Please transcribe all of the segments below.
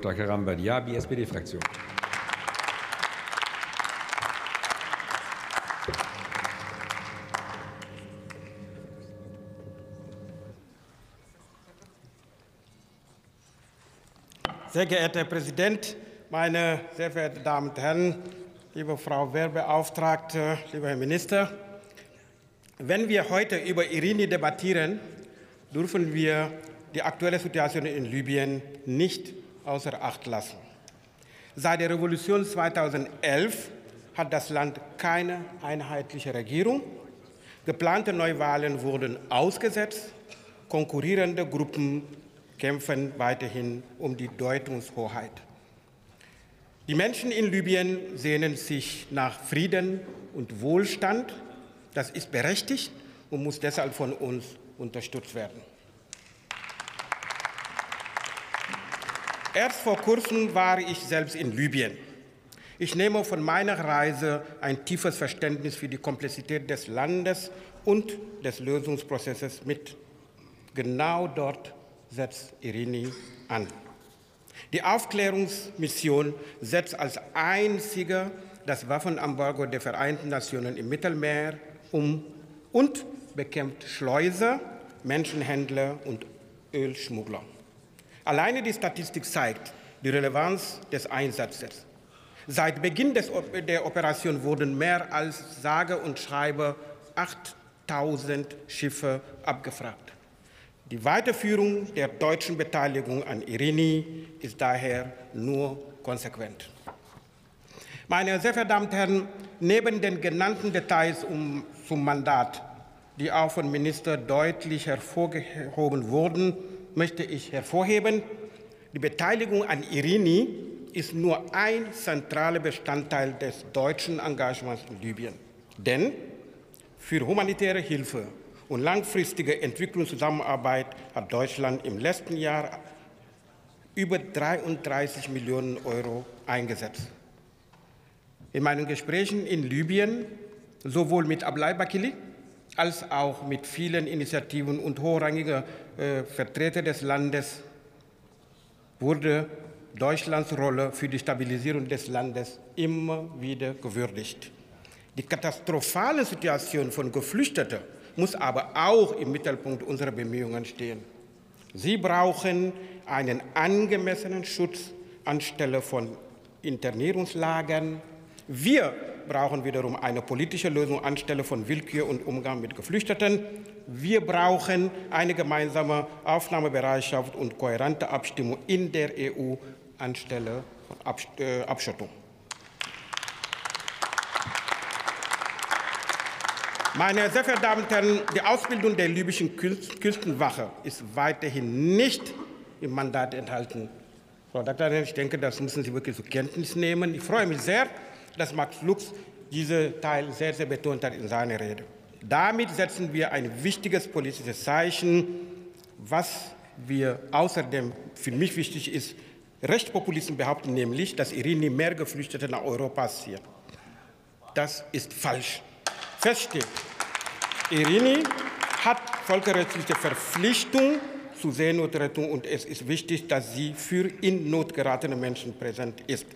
Dr. Karamba Diaby, SPD-Fraktion. Sehr geehrter Herr Präsident, meine sehr verehrten Damen und Herren, liebe Frau Wehrbeauftragte, lieber Herr Minister, wenn wir heute über Irini debattieren, dürfen wir die aktuelle Situation in Libyen nicht außer Acht lassen. Seit der Revolution 2011 hat das Land keine einheitliche Regierung. Geplante Neuwahlen wurden ausgesetzt. Konkurrierende Gruppen kämpfen weiterhin um die Deutungshoheit. Die Menschen in Libyen sehnen sich nach Frieden und Wohlstand. Das ist berechtigt und muss deshalb von uns unterstützt werden. Erst vor kurzem war ich selbst in Libyen. Ich nehme von meiner Reise ein tiefes Verständnis für die Komplexität des Landes und des Lösungsprozesses mit. Genau dort setzt Irini an. Die Aufklärungsmission setzt als einzige das Waffenembargo der Vereinten Nationen im Mittelmeer um und bekämpft Schleuser, Menschenhändler und Ölschmuggler. Alleine die Statistik zeigt die Relevanz des Einsatzes. Seit Beginn des, der Operation wurden mehr als sage und schreibe 8000 Schiffe abgefragt. Die Weiterführung der deutschen Beteiligung an Irini ist daher nur konsequent. Meine sehr verehrten Herren, neben den genannten Details um, zum Mandat, die auch von Minister deutlich hervorgehoben wurden, möchte ich hervorheben, die Beteiligung an Irini ist nur ein zentraler Bestandteil des deutschen Engagements in Libyen. Denn für humanitäre Hilfe und langfristige Entwicklungszusammenarbeit hat Deutschland im letzten Jahr über 33 Millionen Euro eingesetzt. In meinen Gesprächen in Libyen, sowohl mit Ablai Bakili als auch mit vielen Initiativen und hochrangigen äh, Vertretern des Landes wurde Deutschlands Rolle für die Stabilisierung des Landes immer wieder gewürdigt. Die katastrophale Situation von Geflüchteten muss aber auch im Mittelpunkt unserer Bemühungen stehen. Sie brauchen einen angemessenen Schutz anstelle von Internierungslagern. Wir brauchen wiederum eine politische Lösung anstelle von Willkür und Umgang mit Geflüchteten. Wir brauchen eine gemeinsame Aufnahmebereitschaft und kohärente Abstimmung in der EU anstelle von äh, Abschottung. Meine sehr verehrten Damen und Herren, die Ausbildung der libyschen Küstenwache ist weiterhin nicht im Mandat enthalten. Frau Dr. Ich denke, das müssen Sie wirklich zur Kenntnis nehmen. Ich freue mich sehr, dass Max Lux diesen Teil sehr, sehr betont hat in seiner Rede. Damit setzen wir ein wichtiges politisches Zeichen, was wir außerdem für mich wichtig ist. Rechtspopulisten behaupten nämlich, dass Irini mehr Geflüchtete nach Europa ziehen. Das ist falsch. Fest steht, Irini hat völkerrechtliche Verpflichtung zur Seenotrettung und es ist wichtig, dass sie für in Not geratene Menschen präsent ist.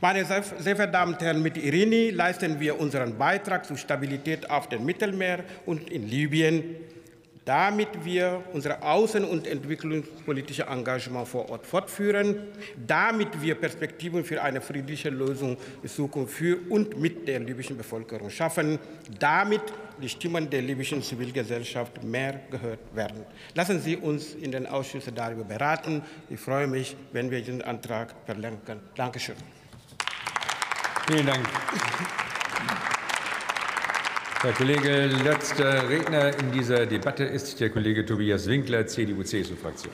Meine sehr verehrten Damen und Herren, mit Irini leisten wir unseren Beitrag zur Stabilität auf dem Mittelmeer und in Libyen, damit wir unser außen- und entwicklungspolitisches Engagement vor Ort fortführen, damit wir Perspektiven für eine friedliche Lösung in Zukunft für und mit der libyschen Bevölkerung schaffen, damit die Stimmen der libyschen Zivilgesellschaft mehr gehört werden. Lassen Sie uns in den Ausschüssen darüber beraten. Ich freue mich, wenn wir diesen Antrag verlängern. Dankeschön. Vielen Dank. Herr Kollege, letzter Redner in dieser Debatte ist der Kollege Tobias Winkler, CDU-CSU-Fraktion.